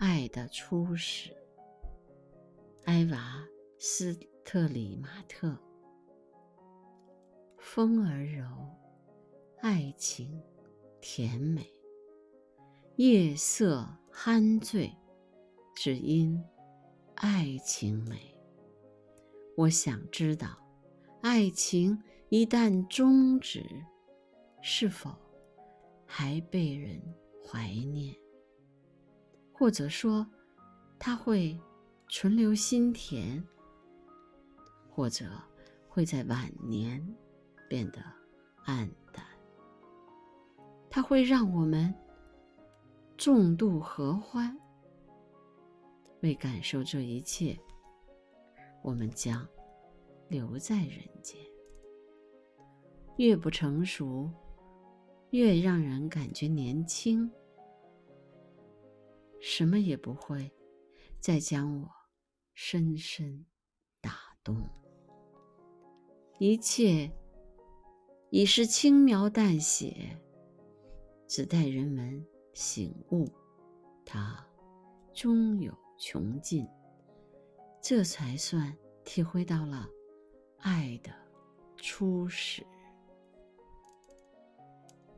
爱的初始。埃娃·斯特里马特。风儿柔，爱情甜美，夜色酣醉，只因爱情美。我想知道，爱情一旦终止，是否还被人怀念？或者说，它会存留心田，或者会在晚年？变得暗淡，它会让我们重度合欢。为感受这一切，我们将留在人间。越不成熟，越让人感觉年轻。什么也不会再将我深深打动。一切。已是轻描淡写，只待人们醒悟，它终有穷尽，这才算体会到了爱的初始。